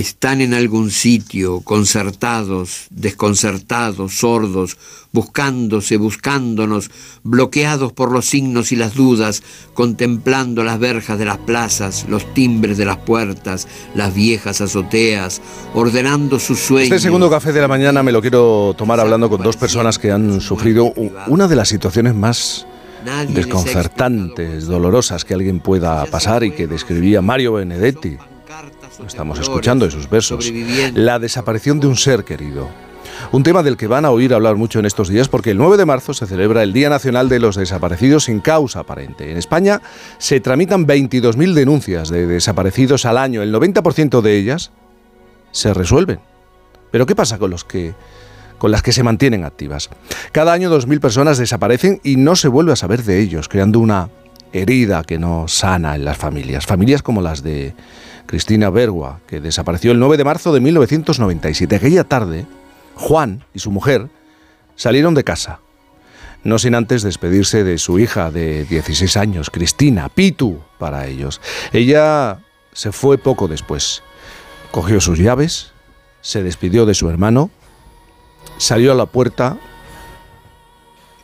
están en algún sitio, concertados, desconcertados, sordos, buscándose, buscándonos, bloqueados por los signos y las dudas, contemplando las verjas de las plazas, los timbres de las puertas, las viejas azoteas, ordenando sus sueños. Este segundo café de la mañana me lo quiero tomar hablando con dos personas que han sufrido una de las situaciones más desconcertantes, dolorosas que alguien pueda pasar y que describía Mario Benedetti estamos escuchando esos versos, la desaparición de un ser querido. Un tema del que van a oír hablar mucho en estos días porque el 9 de marzo se celebra el Día Nacional de los Desaparecidos sin causa aparente. En España se tramitan 22.000 denuncias de desaparecidos al año. El 90% de ellas se resuelven. Pero ¿qué pasa con los que con las que se mantienen activas? Cada año 2.000 personas desaparecen y no se vuelve a saber de ellos, creando una herida que no sana en las familias. Familias como las de Cristina Bergua, que desapareció el 9 de marzo de 1997. Aquella tarde, Juan y su mujer salieron de casa, no sin antes despedirse de su hija de 16 años, Cristina, Pitu para ellos. Ella se fue poco después. Cogió sus llaves, se despidió de su hermano, salió a la puerta,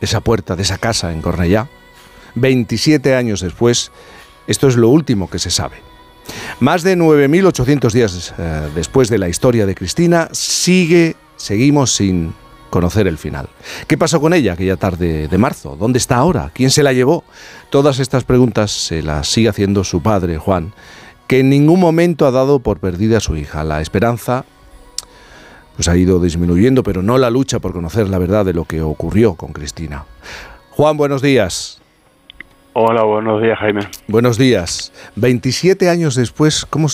esa puerta de esa casa en Cornellá. 27 años después, esto es lo último que se sabe. Más de 9.800 días eh, después de la historia de Cristina, sigue, seguimos sin conocer el final. ¿Qué pasó con ella aquella tarde de marzo? ¿Dónde está ahora? ¿Quién se la llevó? Todas estas preguntas se las sigue haciendo su padre, Juan, que en ningún momento ha dado por perdida a su hija. La esperanza pues ha ido disminuyendo, pero no la lucha por conocer la verdad de lo que ocurrió con Cristina. Juan, buenos días. Hola, buenos días, Jaime. Buenos días. 27 años después, ¿cómo,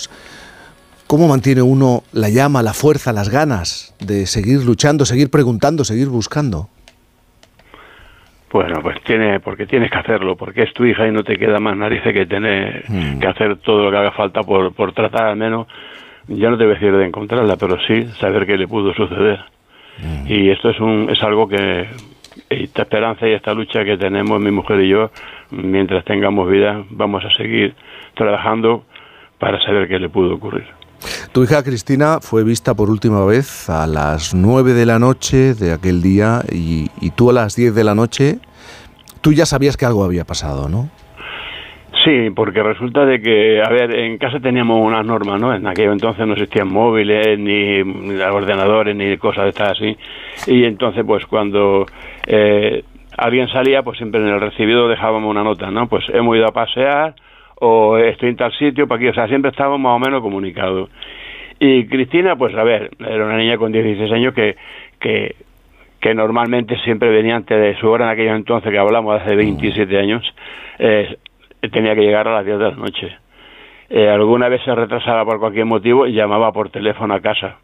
¿cómo mantiene uno la llama, la fuerza, las ganas de seguir luchando, seguir preguntando, seguir buscando? Bueno, pues tiene, porque tienes que hacerlo, porque es tu hija y no te queda más narices que tener hmm. que hacer todo lo que haga falta por, por tratar al menos, ya no te voy a decir de encontrarla, pero sí saber qué le pudo suceder. Hmm. Y esto es, un, es algo que, esta esperanza y esta lucha que tenemos mi mujer y yo, mientras tengamos vida, vamos a seguir trabajando para saber qué le pudo ocurrir. Tu hija Cristina fue vista por última vez a las 9 de la noche de aquel día y, y tú a las 10 de la noche, tú ya sabías que algo había pasado, ¿no? Sí, porque resulta de que, a ver, en casa teníamos unas normas, ¿no? En aquel entonces no existían móviles, ni, ordenadores, ni cosas de estas así. Y entonces, pues cuando eh, alguien salía, pues siempre en el recibido dejábamos una nota, ¿no? Pues hemos ido a pasear o estoy en tal sitio, para aquí, o sea, siempre estábamos más o menos comunicados. Y Cristina, pues a ver, era una niña con 16 años que, que, que normalmente siempre venía antes de su hora en aquellos entonces que hablamos hace 27 años. Eh, tenía que llegar a las 10 de la noche. Eh, alguna vez se retrasaba por cualquier motivo y llamaba por teléfono a casa.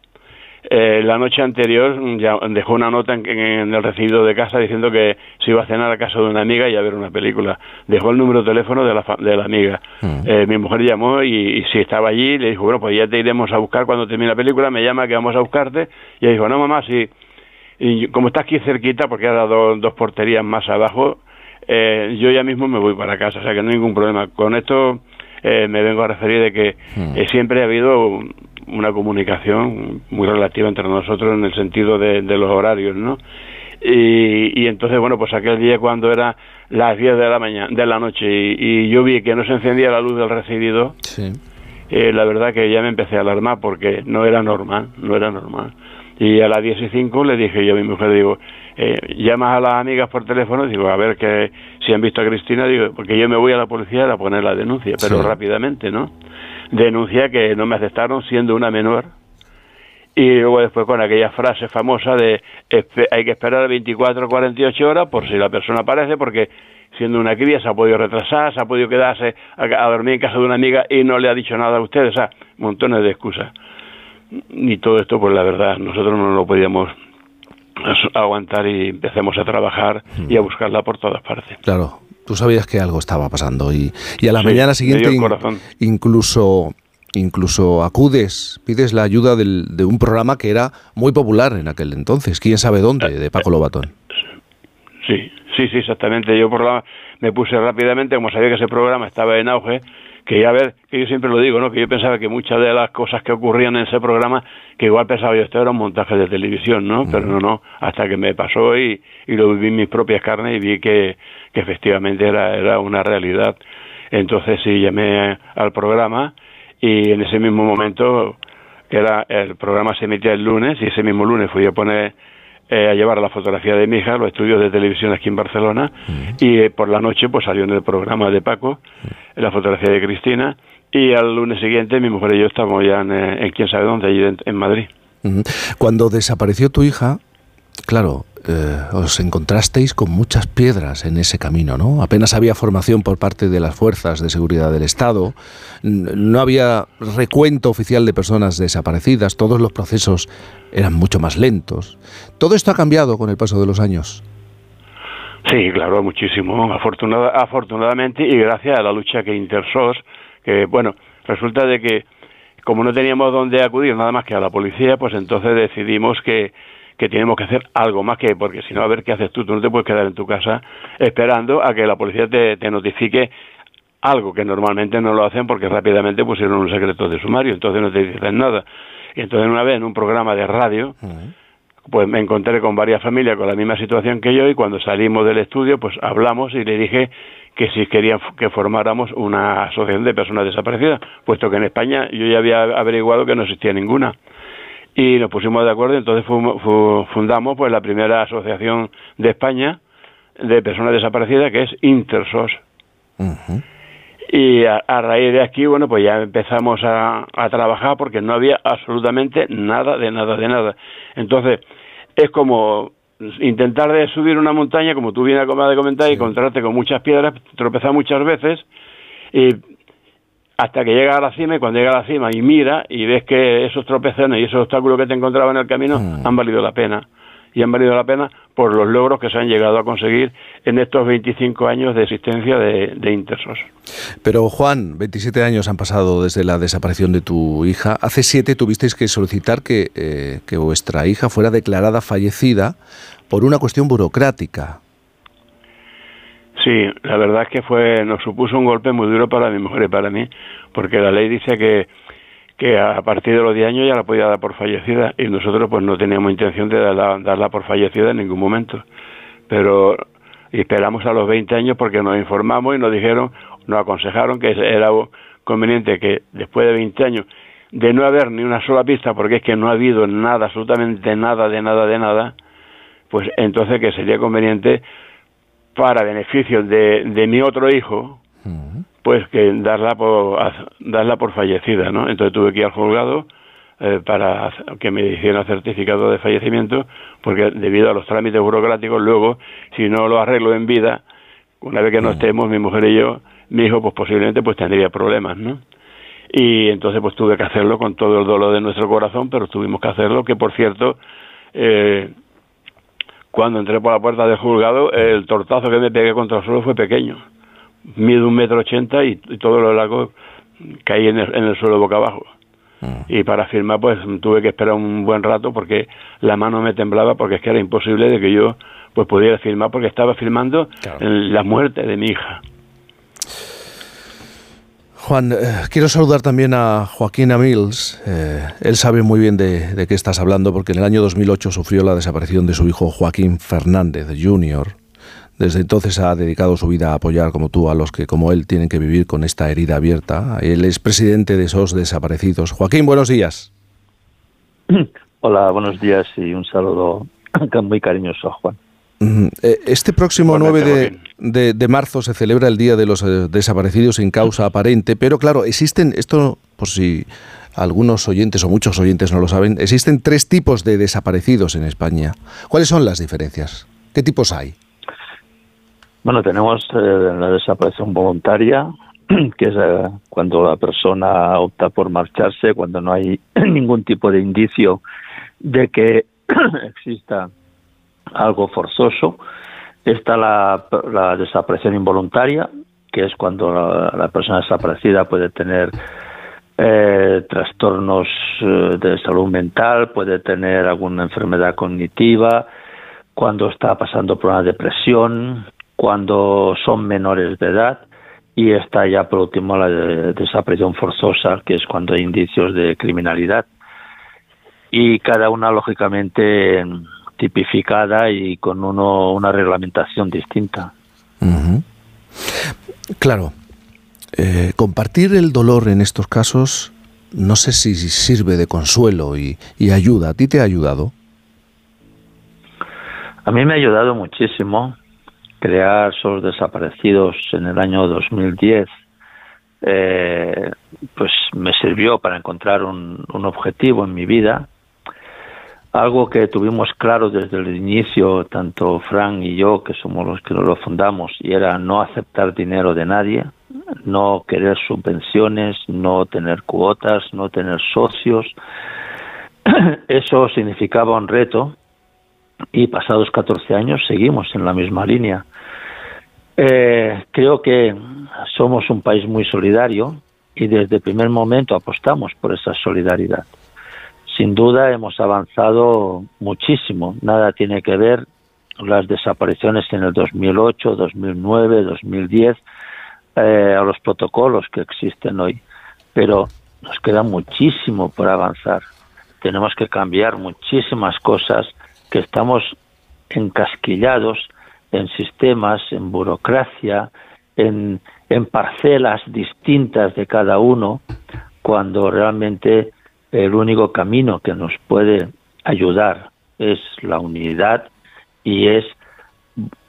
Eh, la noche anterior ya dejó una nota en, el recibido de casa diciendo que se iba a cenar a casa de una amiga y a ver una película. Dejó el número de teléfono de la, de la amiga. Mm. Eh, mi mujer llamó y, si estaba allí le dijo, bueno, pues ya te iremos a buscar cuando termine la película, me llama que vamos a buscarte. Y ella dijo, no mamá, sí. Y como está aquí cerquita, porque ha dado dos porterías más abajo, eh, yo ya mismo me voy para casa, o sea que no hay ningún problema. Con esto eh, me vengo a referir de que hmm. eh, siempre ha habido una comunicación muy relativa entre nosotros en el sentido de, los horarios, ¿no? Y, entonces, bueno, pues aquel día cuando era las 10 de la mañana, de la noche y, yo vi que no se encendía la luz del recibido, la verdad que ya me empecé a alarmar porque no era normal, no era normal. Y a las 10 y 5 le dije yo a mi mujer, digo, eh, llamas a las amigas por teléfono, digo, a ver que si han visto a Cristina, digo, porque yo me voy a la policía a poner la denuncia, pero rápidamente, ¿no? Denuncia que no me aceptaron siendo una menor. Y luego después con aquella frase famosa de hay que esperar 24 o 48 horas por si la persona aparece, porque siendo una cría se ha podido retrasar, se ha podido quedarse a, a dormir en casa de una amiga y no le ha dicho nada a ustedes, o sea, montones de excusas. Y todo esto, pues la verdad, nosotros no lo podíamos aguantar y empecemos a trabajar y a buscarla por todas partes. Claro, tú sabías que algo estaba pasando y, y a la mañana siguiente incluso incluso acudes, pides la ayuda de un programa que era muy popular en aquel entonces, quién sabe dónde, de Paco Lobatón. Sí, sí, sí, exactamente. Yo por la, me puse rápidamente, como sabía que ese programa estaba en auge, que ya ver, que yo siempre lo digo, ¿no? Que yo pensaba que muchas de las cosas que ocurrían en ese programa, que igual pensaba yo esto era un montaje de televisión, ¿no? Pero no, no, hasta que me pasó y, y lo viví en mis propias carnes y vi que, que efectivamente era, era una realidad. Entonces sí llamé al programa y en ese mismo momento era el programa se emitía el lunes y ese mismo lunes fui a poner eh, a llevar la fotografía de mi hija a los estudios de televisión aquí en Barcelona y eh, por la noche pues salió en el programa de Paco la fotografía de Cristina y al lunes siguiente mi mujer y yo estábamos ya en, eh, en quién sabe dónde, allí en, Madrid. Cuando desapareció tu hija, claro, os encontrasteis con muchas piedras en ese camino, ¿no? Apenas había formación por parte de las fuerzas de seguridad del Estado, no había recuento oficial de personas desaparecidas, todos los procesos eran mucho más lentos. ¿Todo esto ha cambiado con el paso de los años? Sí, claro, muchísimo, afortunadamente y gracias a la lucha que Intersos, que bueno, resulta de que como no teníamos dónde acudir nada más que a la policía, pues entonces decidimos que, que tenemos que hacer algo más que, porque si no, a ver qué haces tú, tú no te puedes quedar en tu casa esperando a que la policía te, te notifique algo que normalmente no lo hacen porque rápidamente pusieron un secreto de sumario, entonces no te dicen nada. Y entonces una vez en un programa de radio, pues me encontré con varias familias con la misma situación que yo y cuando salimos del estudio, pues hablamos y le dije que si querían que formáramos una asociación de personas desaparecidas, puesto que en España yo ya había averiguado que no existía ninguna. Y nos pusimos de acuerdo, entonces fundamos pues la primera asociación de España de personas desaparecidas, que es Intersos. Y a, raíz de aquí, bueno, pues ya empezamos a, trabajar porque no había absolutamente nada, de nada, de nada. Entonces, es como intentar de subir una montaña, como tú vienes a comentar, y encontrarte con muchas piedras, tropezar muchas veces, y hasta que llega a la cima, y cuando llega a la cima y mira, y ves que esos tropezones y esos obstáculos que te encontraba en el camino mm. han valido la pena y han valido la pena por los logros que se han llegado a conseguir en estos 25 años de existencia de, Intersos. Pero Juan, 27 años han pasado desde la desaparición de tu hija. Hace siete tuvisteis que solicitar que, eh, que vuestra hija fuera declarada fallecida por una cuestión burocrática. Sí, la verdad es que fue nos supuso un golpe muy duro para mi mujer y para mí, porque la ley dice que que a partir de los 10 años ya la podía dar por fallecida y nosotros pues no teníamos intención de darla, darla por fallecida en ningún momento. Pero esperamos a los 20 años porque nos informamos y nos dijeron, nos aconsejaron que era conveniente que después de 20 años de no haber ni una sola pista, porque es que no ha habido nada, absolutamente nada, de nada, de nada, pues entonces que sería conveniente para beneficio de, de mi otro hijo, pues que darla por darla por fallecida, ¿no? Entonces tuve que ir al juzgado eh, para que me hicieran certificado de fallecimiento, porque debido a los trámites burocráticos, luego, si no lo arreglo en vida, una vez que no estemos, mi mujer y yo, mi hijo, pues posiblemente pues tendría problemas, ¿no? Y entonces pues tuve que hacerlo con todo el dolor de nuestro corazón, pero tuvimos que hacerlo, que por cierto, eh, cuando entré por la puerta del juzgado, el tortazo que me pegué contra el suelo fue pequeño mido un metro ochenta y, todo lo largo caí en el, suelo boca abajo. Ah. Y para firmar, pues tuve que esperar un buen rato porque la mano me temblaba porque es que era imposible de que yo pues pudiera firmar porque estaba firmando la muerte de mi hija. Juan, eh, quiero saludar también a Joaquín Amils. Eh, él sabe muy bien de, de, qué estás hablando porque en el año 2008 sufrió la desaparición de su hijo Joaquín Fernández Jr. Desde entonces ha dedicado su vida a apoyar como tú a los que como él tienen que vivir con esta herida abierta. Él es presidente de esos desaparecidos. Joaquín, buenos días. Hola, buenos días y un saludo muy cariñoso, Juan. Eh, este próximo 9 de, marzo se celebra el Día de los eh, Desaparecidos sin causa aparente, pero claro, existen, esto por si algunos oyentes o muchos oyentes no lo saben, existen tres tipos de desaparecidos en España. ¿Cuáles son las diferencias? ¿Qué tipos hay? Bueno, tenemos eh, la desaparición voluntaria, que es eh, cuando la persona opta por marcharse, cuando no hay ningún tipo de indicio de que exista algo forzoso. Está la, desaparición involuntaria, que es cuando la, persona desaparecida puede tener eh, trastornos de salud mental, puede tener alguna enfermedad cognitiva, cuando está pasando por una depresión, cuando son menores de edad y está ya por último la desaparición forzosa, que es cuando hay indicios de criminalidad. Y cada una, lógicamente, tipificada y con uno, una reglamentación distinta. Claro, eh, compartir el dolor en estos casos no sé si sirve de consuelo y, y ayuda. ¿A ti te ha ayudado? A mí me ha ayudado muchísimo crear SOS Desaparecidos en el año 2010. Eh, pues me sirvió para encontrar un, un, objetivo en mi vida, algo que tuvimos claro desde el inicio, tanto Frank y yo, que somos los que lo fundamos, y era no aceptar dinero de nadie, no querer subvenciones, no tener cuotas, no tener socios. Eso significaba un reto y pasados 14 años seguimos en la misma línea. Eh, creo que somos un país muy solidario y desde el primer momento apostamos por esa solidaridad. Sin duda hemos avanzado muchísimo. Nada tiene que ver las desapariciones en el 2008, 2009, 2010 eh, a los protocolos que existen hoy. Pero nos queda muchísimo por avanzar. Tenemos que cambiar muchísimas cosas que estamos encasquillados en sistemas, en burocracia, en, en parcelas distintas de cada uno, cuando realmente el único camino que nos puede ayudar es la unidad y es,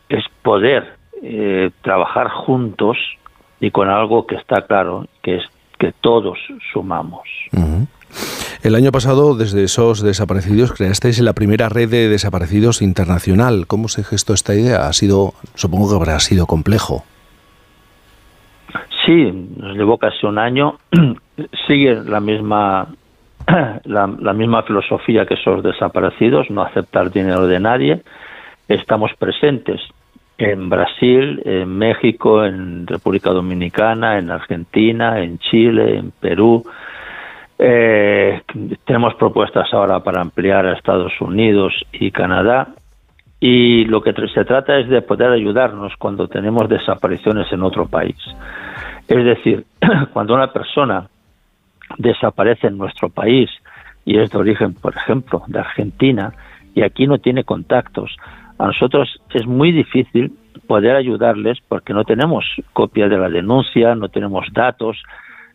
es poder eh, trabajar juntos y con algo que está claro, que es que todos sumamos. El año pasado, desde esos desaparecidos, creasteis la primera red de desaparecidos internacional. ¿Cómo se gestó esta idea? Ha sido, supongo que habrá sido complejo. Sí, nos llevó casi un año. Sigue la misma la, la, misma filosofía que esos desaparecidos, no aceptar dinero de nadie. Estamos presentes en Brasil, en México, en República Dominicana, en Argentina, en Chile, en Perú, eh, tenemos propuestas ahora para ampliar a Estados Unidos y Canadá y lo que se trata es de poder ayudarnos cuando tenemos desapariciones en otro país. Es decir, cuando una persona desaparece en nuestro país y es de origen, por ejemplo, de Argentina y aquí no tiene contactos, a nosotros es muy difícil poder ayudarles porque no tenemos copia de la denuncia, no tenemos datos,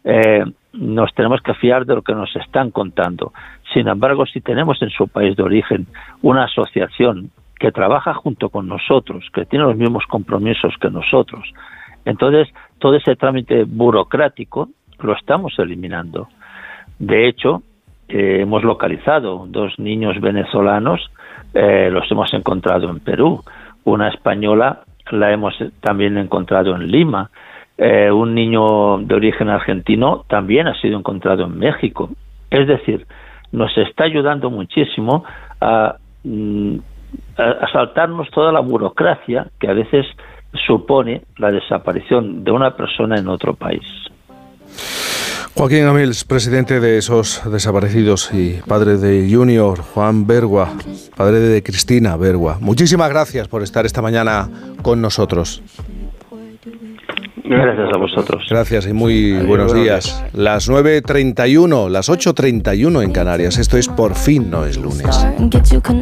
eh, nos tenemos que fiar de lo que nos están contando. Sin embargo, si tenemos en su país de origen una asociación que trabaja junto con nosotros, que tiene los mismos compromisos que nosotros, entonces todo ese trámite burocrático lo estamos eliminando. De hecho, eh, hemos localizado dos niños venezolanos, eh, los hemos encontrado en Perú, una española la hemos también encontrado en Lima, eh, un niño de origen argentino también ha sido encontrado en México. Es decir, nos está ayudando muchísimo a, mm, a, saltarnos toda la burocracia que a veces supone la desaparición de una persona en otro país. Joaquín Amils, presidente de esos desaparecidos y padre de Junior, Juan Bergua, padre de Cristina Bergua. Muchísimas gracias por estar esta mañana con nosotros. Gracias a vosotros. Gracias y muy buenos días. Las 9.31, las 8.31 en Canarias. Esto es Por fin no es lunes.